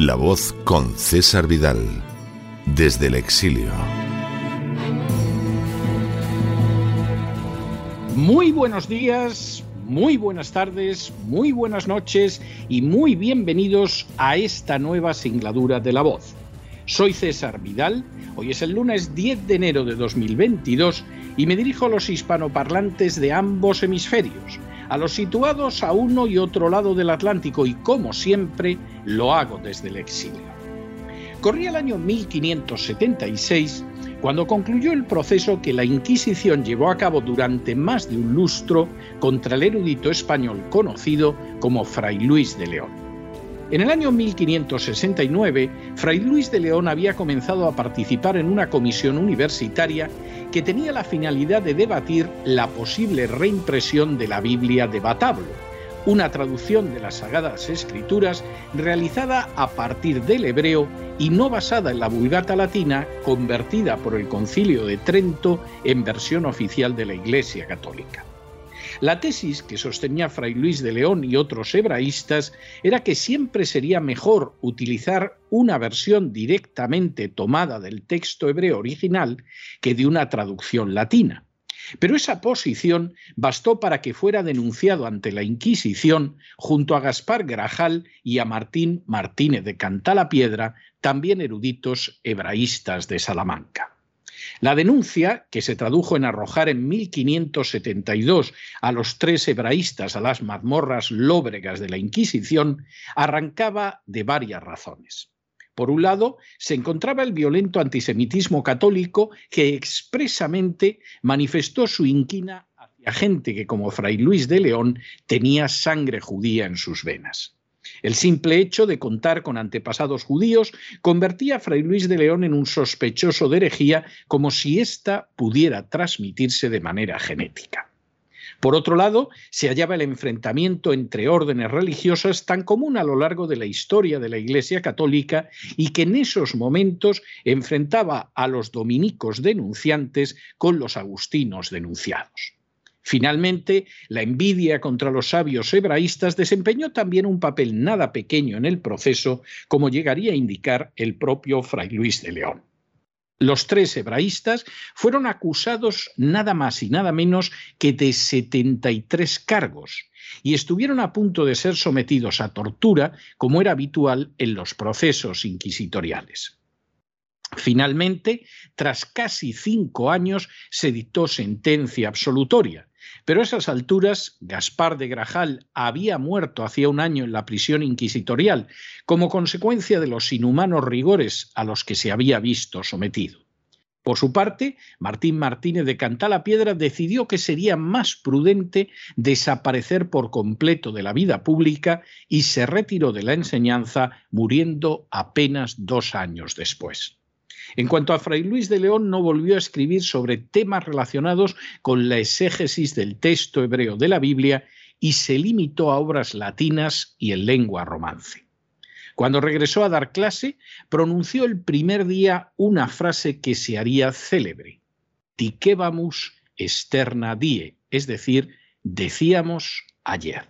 La voz con César Vidal, desde el exilio. Muy buenos días, muy buenas tardes, muy buenas noches y muy bienvenidos a esta nueva singladura de La voz. Soy César Vidal, hoy es el lunes 10 de enero de 2022 y me dirijo a los hispanoparlantes de ambos hemisferios a los situados a uno y otro lado del Atlántico y como siempre lo hago desde el exilio. Corría el año 1576 cuando concluyó el proceso que la Inquisición llevó a cabo durante más de un lustro contra el erudito español conocido como Fray Luis de León. En el año 1569, Fray Luis de León había comenzado a participar en una comisión universitaria que tenía la finalidad de debatir la posible reimpresión de la Biblia de Batablo, una traducción de las Sagradas Escrituras realizada a partir del hebreo y no basada en la Vulgata latina, convertida por el Concilio de Trento en versión oficial de la Iglesia Católica. La tesis que sostenía Fray Luis de León y otros hebraístas era que siempre sería mejor utilizar una versión directamente tomada del texto hebreo original que de una traducción latina. Pero esa posición bastó para que fuera denunciado ante la Inquisición junto a Gaspar Grajal y a Martín Martínez de Cantalapiedra, también eruditos hebraístas de Salamanca. La denuncia, que se tradujo en arrojar en 1572 a los tres hebraístas a las mazmorras lóbregas de la Inquisición, arrancaba de varias razones. Por un lado, se encontraba el violento antisemitismo católico que expresamente manifestó su inquina hacia gente que, como Fray Luis de León, tenía sangre judía en sus venas. El simple hecho de contar con antepasados judíos convertía a Fray Luis de León en un sospechoso de herejía como si ésta pudiera transmitirse de manera genética. Por otro lado, se hallaba el enfrentamiento entre órdenes religiosas tan común a lo largo de la historia de la Iglesia Católica y que en esos momentos enfrentaba a los dominicos denunciantes con los agustinos denunciados. Finalmente, la envidia contra los sabios hebraístas desempeñó también un papel nada pequeño en el proceso, como llegaría a indicar el propio Fray Luis de León. Los tres hebraístas fueron acusados nada más y nada menos que de 73 cargos y estuvieron a punto de ser sometidos a tortura, como era habitual en los procesos inquisitoriales. Finalmente, tras casi cinco años, se dictó sentencia absolutoria, pero a esas alturas, Gaspar de Grajal había muerto hacía un año en la prisión inquisitorial como consecuencia de los inhumanos rigores a los que se había visto sometido. Por su parte, Martín Martínez de Cantalapiedra decidió que sería más prudente desaparecer por completo de la vida pública y se retiró de la enseñanza, muriendo apenas dos años después. En cuanto a Fray Luis de León, no volvió a escribir sobre temas relacionados con la exégesis del texto hebreo de la Biblia y se limitó a obras latinas y en lengua romance. Cuando regresó a dar clase, pronunció el primer día una frase que se haría célebre: Tiquebamus externa die, es decir, decíamos ayer.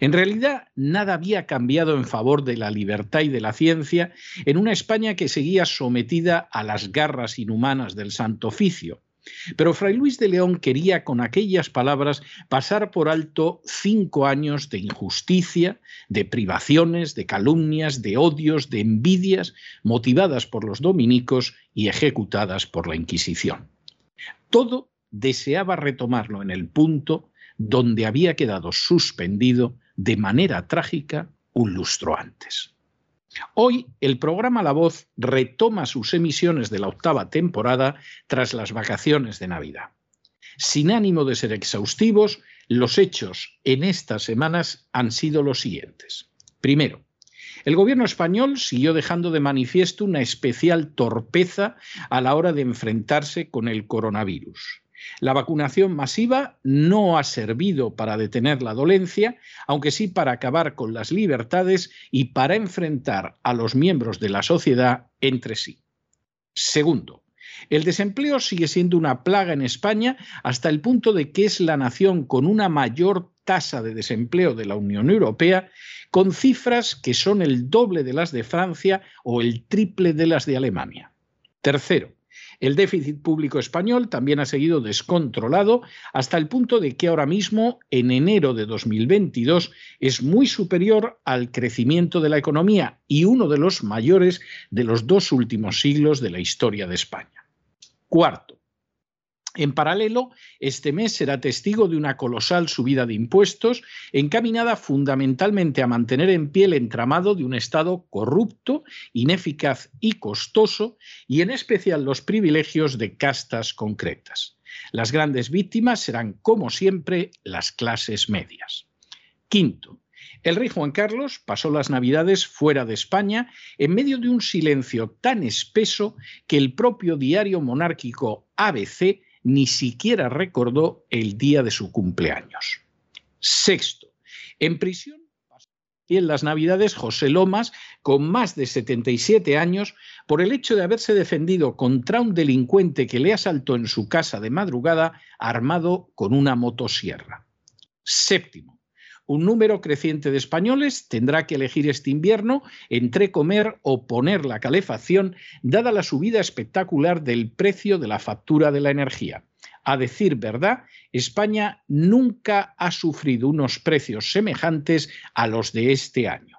En realidad, nada había cambiado en favor de la libertad y de la ciencia en una España que seguía sometida a las garras inhumanas del Santo Oficio. Pero Fray Luis de León quería con aquellas palabras pasar por alto cinco años de injusticia, de privaciones, de calumnias, de odios, de envidias, motivadas por los dominicos y ejecutadas por la Inquisición. Todo deseaba retomarlo en el punto donde había quedado suspendido de manera trágica un lustro antes. Hoy el programa La Voz retoma sus emisiones de la octava temporada tras las vacaciones de Navidad. Sin ánimo de ser exhaustivos, los hechos en estas semanas han sido los siguientes. Primero, el gobierno español siguió dejando de manifiesto una especial torpeza a la hora de enfrentarse con el coronavirus. La vacunación masiva no ha servido para detener la dolencia, aunque sí para acabar con las libertades y para enfrentar a los miembros de la sociedad entre sí. Segundo, el desempleo sigue siendo una plaga en España hasta el punto de que es la nación con una mayor tasa de desempleo de la Unión Europea, con cifras que son el doble de las de Francia o el triple de las de Alemania. Tercero, el déficit público español también ha seguido descontrolado hasta el punto de que ahora mismo, en enero de 2022, es muy superior al crecimiento de la economía y uno de los mayores de los dos últimos siglos de la historia de España. Cuarto, en paralelo, este mes será testigo de una colosal subida de impuestos encaminada fundamentalmente a mantener en pie el entramado de un Estado corrupto, ineficaz y costoso, y en especial los privilegios de castas concretas. Las grandes víctimas serán, como siempre, las clases medias. Quinto, el rey Juan Carlos pasó las Navidades fuera de España en medio de un silencio tan espeso que el propio diario monárquico ABC ni siquiera recordó el día de su cumpleaños. Sexto, en prisión y en las Navidades José Lomas, con más de 77 años, por el hecho de haberse defendido contra un delincuente que le asaltó en su casa de madrugada armado con una motosierra. Séptimo, un número creciente de españoles tendrá que elegir este invierno entre comer o poner la calefacción, dada la subida espectacular del precio de la factura de la energía. A decir verdad, España nunca ha sufrido unos precios semejantes a los de este año.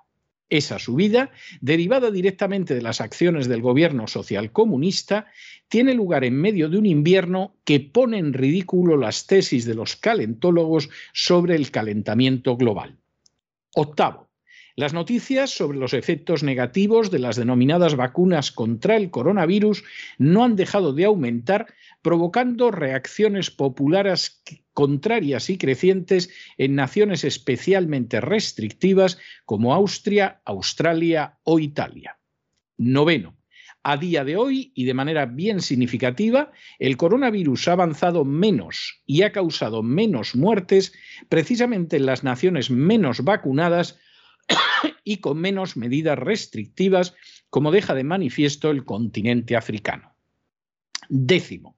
Esa subida, derivada directamente de las acciones del gobierno socialcomunista, tiene lugar en medio de un invierno que pone en ridículo las tesis de los calentólogos sobre el calentamiento global. Octavo, las noticias sobre los efectos negativos de las denominadas vacunas contra el coronavirus no han dejado de aumentar, provocando reacciones populares contrarias y crecientes en naciones especialmente restrictivas como Austria, Australia o Italia. Noveno. A día de hoy, y de manera bien significativa, el coronavirus ha avanzado menos y ha causado menos muertes precisamente en las naciones menos vacunadas y con menos medidas restrictivas, como deja de manifiesto el continente africano. Décimo,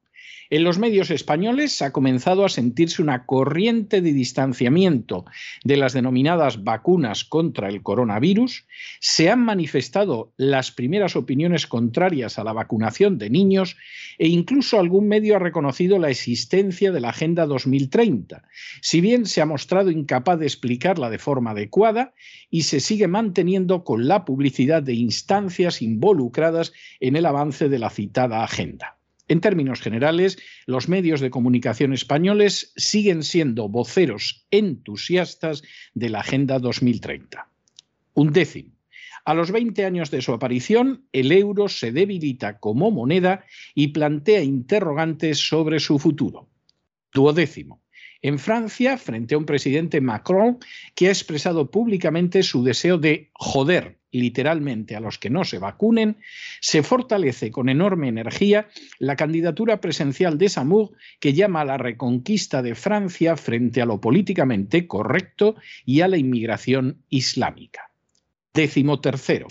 en los medios españoles ha comenzado a sentirse una corriente de distanciamiento de las denominadas vacunas contra el coronavirus, se han manifestado las primeras opiniones contrarias a la vacunación de niños e incluso algún medio ha reconocido la existencia de la Agenda 2030, si bien se ha mostrado incapaz de explicarla de forma adecuada y se sigue manteniendo con la publicidad de instancias involucradas en el avance de la citada agenda. En términos generales, los medios de comunicación españoles siguen siendo voceros entusiastas de la Agenda 2030. Un décimo. A los 20 años de su aparición, el euro se debilita como moneda y plantea interrogantes sobre su futuro. Duodécimo. En Francia, frente a un presidente Macron que ha expresado públicamente su deseo de joder literalmente a los que no se vacunen, se fortalece con enorme energía la candidatura presencial de Samur que llama a la reconquista de Francia frente a lo políticamente correcto y a la inmigración islámica. Décimo tercero.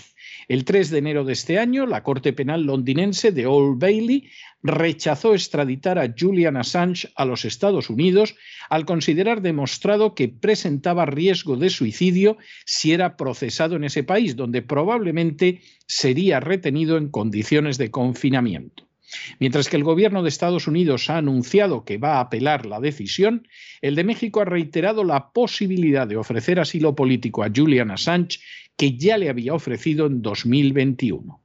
El 3 de enero de este año, la Corte Penal londinense de Old Bailey rechazó extraditar a Julian Assange a los Estados Unidos al considerar demostrado que presentaba riesgo de suicidio si era procesado en ese país, donde probablemente sería retenido en condiciones de confinamiento. Mientras que el gobierno de Estados Unidos ha anunciado que va a apelar la decisión, el de México ha reiterado la posibilidad de ofrecer asilo político a Julian Assange, que ya le había ofrecido en 2021.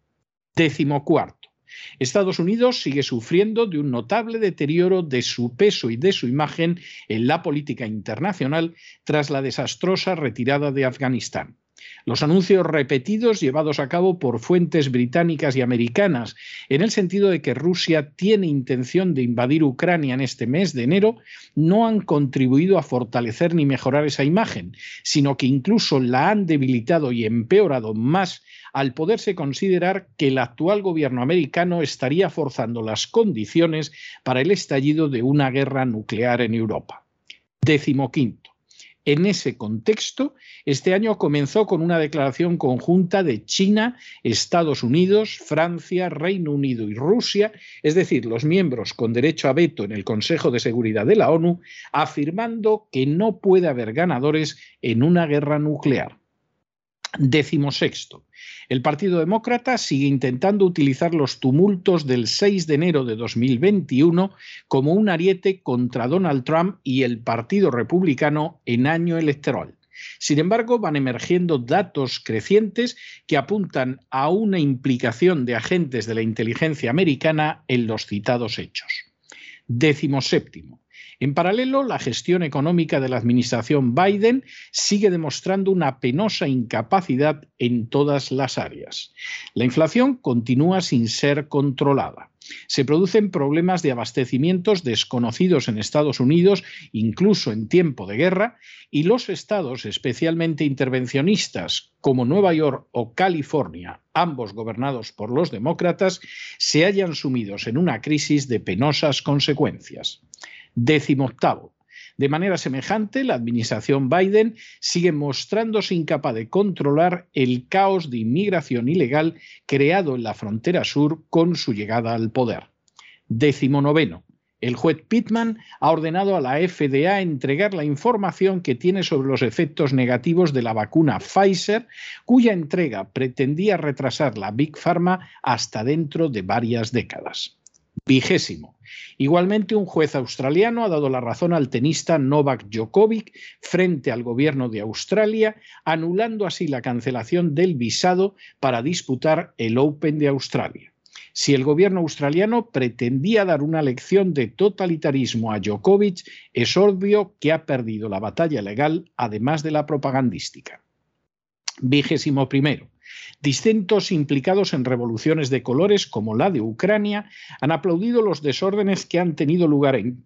Décimo cuarto. Estados Unidos sigue sufriendo de un notable deterioro de su peso y de su imagen en la política internacional tras la desastrosa retirada de Afganistán. Los anuncios repetidos llevados a cabo por fuentes británicas y americanas en el sentido de que Rusia tiene intención de invadir Ucrania en este mes de enero no han contribuido a fortalecer ni mejorar esa imagen, sino que incluso la han debilitado y empeorado más al poderse considerar que el actual gobierno americano estaría forzando las condiciones para el estallido de una guerra nuclear en Europa. Décimo quinto. En ese contexto, este año comenzó con una declaración conjunta de China, Estados Unidos, Francia, Reino Unido y Rusia, es decir, los miembros con derecho a veto en el Consejo de Seguridad de la ONU, afirmando que no puede haber ganadores en una guerra nuclear. Décimo sexto. El Partido Demócrata sigue intentando utilizar los tumultos del 6 de enero de 2021 como un ariete contra Donald Trump y el Partido Republicano en año electoral. Sin embargo, van emergiendo datos crecientes que apuntan a una implicación de agentes de la inteligencia americana en los citados hechos. Décimo séptimo. En paralelo, la gestión económica de la administración Biden sigue demostrando una penosa incapacidad en todas las áreas. La inflación continúa sin ser controlada. Se producen problemas de abastecimientos desconocidos en Estados Unidos, incluso en tiempo de guerra, y los estados especialmente intervencionistas como Nueva York o California, ambos gobernados por los demócratas, se hallan sumidos en una crisis de penosas consecuencias. Décimo octavo. De manera semejante, la administración Biden sigue mostrándose incapaz de controlar el caos de inmigración ilegal creado en la frontera sur con su llegada al poder. Décimo noveno. El juez Pittman ha ordenado a la FDA entregar la información que tiene sobre los efectos negativos de la vacuna Pfizer, cuya entrega pretendía retrasar la Big Pharma hasta dentro de varias décadas. Vigésimo. Igualmente, un juez australiano ha dado la razón al tenista Novak Djokovic frente al gobierno de Australia, anulando así la cancelación del visado para disputar el Open de Australia. Si el gobierno australiano pretendía dar una lección de totalitarismo a Djokovic, es obvio que ha perdido la batalla legal, además de la propagandística. Vigésimo primero. Distintos implicados en revoluciones de colores, como la de Ucrania, han aplaudido los desórdenes que han tenido lugar en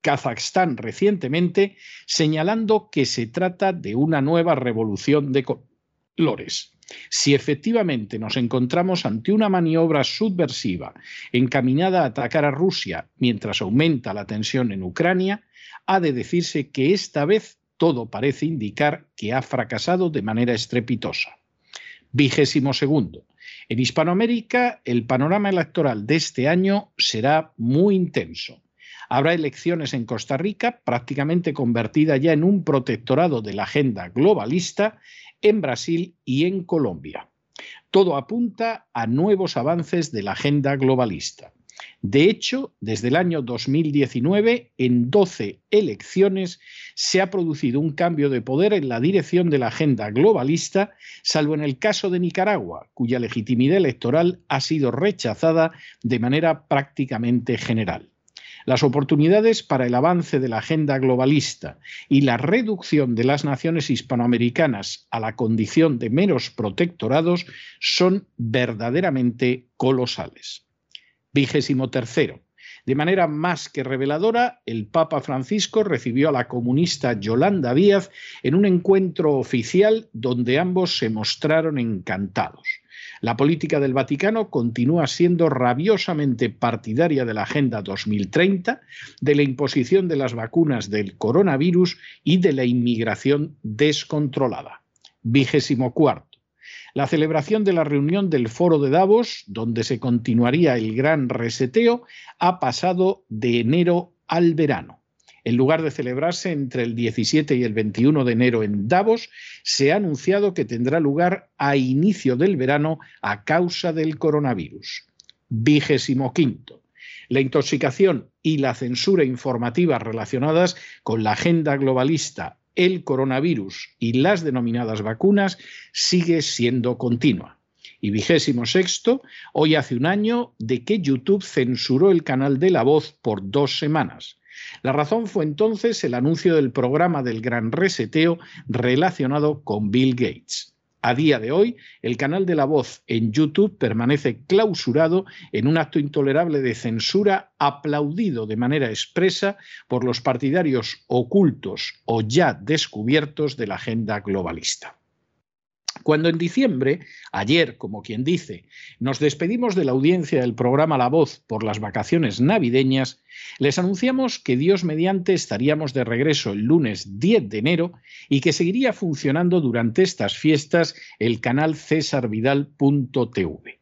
Kazajstán recientemente, señalando que se trata de una nueva revolución de colores. Si efectivamente nos encontramos ante una maniobra subversiva encaminada a atacar a Rusia mientras aumenta la tensión en Ucrania, ha de decirse que esta vez todo parece indicar que ha fracasado de manera estrepitosa. Vigésimo segundo. En Hispanoamérica, el panorama electoral de este año será muy intenso. Habrá elecciones en Costa Rica, prácticamente convertida ya en un protectorado de la agenda globalista, en Brasil y en Colombia. Todo apunta a nuevos avances de la agenda globalista. De hecho, desde el año 2019, en 12 elecciones, se ha producido un cambio de poder en la dirección de la agenda globalista, salvo en el caso de Nicaragua, cuya legitimidad electoral ha sido rechazada de manera prácticamente general. Las oportunidades para el avance de la agenda globalista y la reducción de las naciones hispanoamericanas a la condición de meros protectorados son verdaderamente colosales. Vigésimo tercero. De manera más que reveladora, el Papa Francisco recibió a la comunista Yolanda Díaz en un encuentro oficial donde ambos se mostraron encantados. La política del Vaticano continúa siendo rabiosamente partidaria de la Agenda 2030, de la imposición de las vacunas del coronavirus y de la inmigración descontrolada. Vigésimo cuarto la celebración de la reunión del Foro de Davos, donde se continuaría el gran reseteo, ha pasado de enero al verano. En lugar de celebrarse entre el 17 y el 21 de enero en Davos, se ha anunciado que tendrá lugar a inicio del verano a causa del coronavirus. Vigésimo quinto. La intoxicación y la censura informativa relacionadas con la agenda globalista el coronavirus y las denominadas vacunas sigue siendo continua. Y vigésimo sexto, hoy hace un año de que YouTube censuró el canal de La Voz por dos semanas. La razón fue entonces el anuncio del programa del gran reseteo relacionado con Bill Gates. A día de hoy, el canal de La Voz en YouTube permanece clausurado en un acto intolerable de censura aplaudido de manera expresa por los partidarios ocultos o ya descubiertos de la agenda globalista. Cuando en diciembre, ayer, como quien dice, nos despedimos de la audiencia del programa La Voz por las vacaciones navideñas, les anunciamos que Dios mediante estaríamos de regreso el lunes 10 de enero y que seguiría funcionando durante estas fiestas el canal cesarvidal.tv.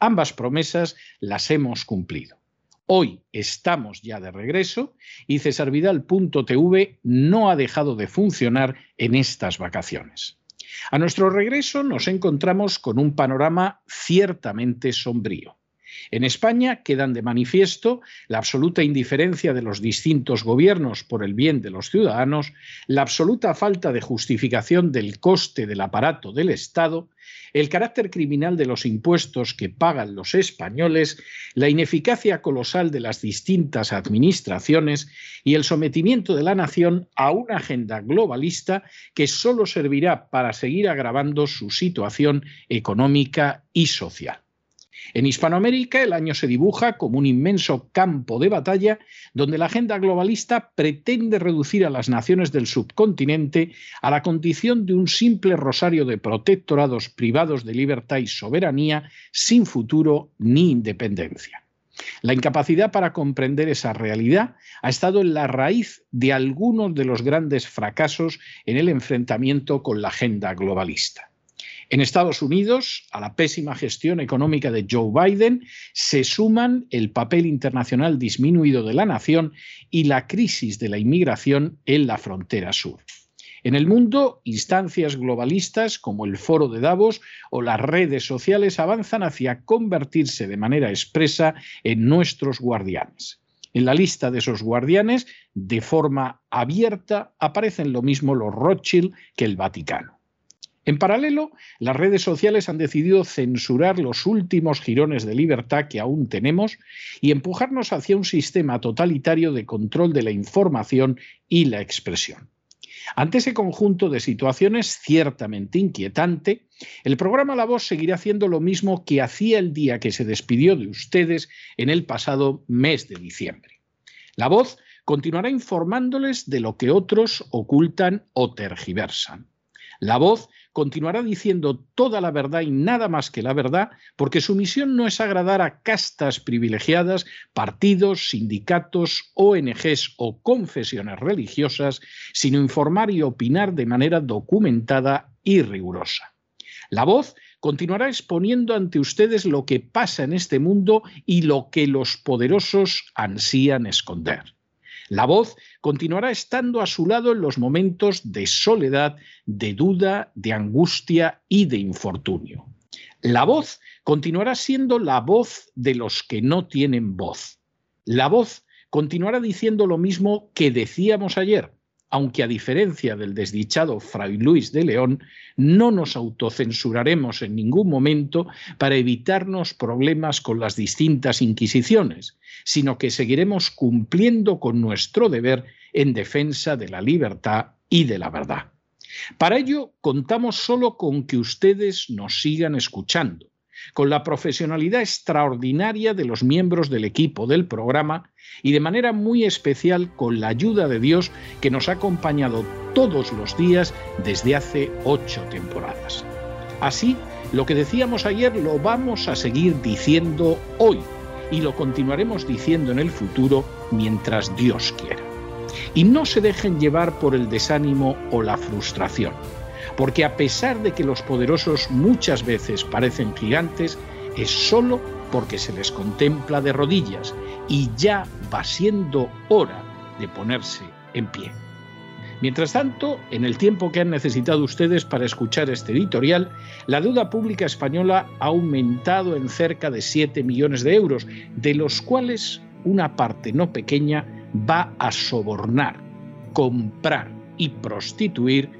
Ambas promesas las hemos cumplido. Hoy estamos ya de regreso y cesarvidal.tv no ha dejado de funcionar en estas vacaciones. A nuestro regreso nos encontramos con un panorama ciertamente sombrío. En España quedan de manifiesto la absoluta indiferencia de los distintos gobiernos por el bien de los ciudadanos, la absoluta falta de justificación del coste del aparato del Estado, el carácter criminal de los impuestos que pagan los españoles, la ineficacia colosal de las distintas administraciones y el sometimiento de la nación a una agenda globalista que solo servirá para seguir agravando su situación económica y social. En Hispanoamérica el año se dibuja como un inmenso campo de batalla donde la agenda globalista pretende reducir a las naciones del subcontinente a la condición de un simple rosario de protectorados privados de libertad y soberanía sin futuro ni independencia. La incapacidad para comprender esa realidad ha estado en la raíz de algunos de los grandes fracasos en el enfrentamiento con la agenda globalista. En Estados Unidos, a la pésima gestión económica de Joe Biden se suman el papel internacional disminuido de la nación y la crisis de la inmigración en la frontera sur. En el mundo, instancias globalistas como el Foro de Davos o las redes sociales avanzan hacia convertirse de manera expresa en nuestros guardianes. En la lista de esos guardianes, de forma abierta, aparecen lo mismo los Rothschild que el Vaticano. En paralelo, las redes sociales han decidido censurar los últimos jirones de libertad que aún tenemos y empujarnos hacia un sistema totalitario de control de la información y la expresión. Ante ese conjunto de situaciones ciertamente inquietante, el programa La Voz seguirá haciendo lo mismo que hacía el día que se despidió de ustedes en el pasado mes de diciembre. La Voz continuará informándoles de lo que otros ocultan o tergiversan. La Voz continuará diciendo toda la verdad y nada más que la verdad, porque su misión no es agradar a castas privilegiadas, partidos, sindicatos, ONGs o confesiones religiosas, sino informar y opinar de manera documentada y rigurosa. La voz continuará exponiendo ante ustedes lo que pasa en este mundo y lo que los poderosos ansían esconder. La voz continuará estando a su lado en los momentos de soledad, de duda, de angustia y de infortunio. La voz continuará siendo la voz de los que no tienen voz. La voz continuará diciendo lo mismo que decíamos ayer, aunque a diferencia del desdichado Fray Luis de León, no nos autocensuraremos en ningún momento para evitarnos problemas con las distintas inquisiciones, sino que seguiremos cumpliendo con nuestro deber en defensa de la libertad y de la verdad. Para ello, contamos solo con que ustedes nos sigan escuchando, con la profesionalidad extraordinaria de los miembros del equipo del programa y de manera muy especial con la ayuda de Dios que nos ha acompañado todos los días desde hace ocho temporadas. Así, lo que decíamos ayer lo vamos a seguir diciendo hoy y lo continuaremos diciendo en el futuro mientras Dios quiera. Y no se dejen llevar por el desánimo o la frustración porque a pesar de que los poderosos muchas veces parecen gigantes, es solo porque se les contempla de rodillas y ya va siendo hora de ponerse en pie. Mientras tanto, en el tiempo que han necesitado ustedes para escuchar este editorial, la deuda pública española ha aumentado en cerca de 7 millones de euros, de los cuales una parte no pequeña va a sobornar, comprar y prostituir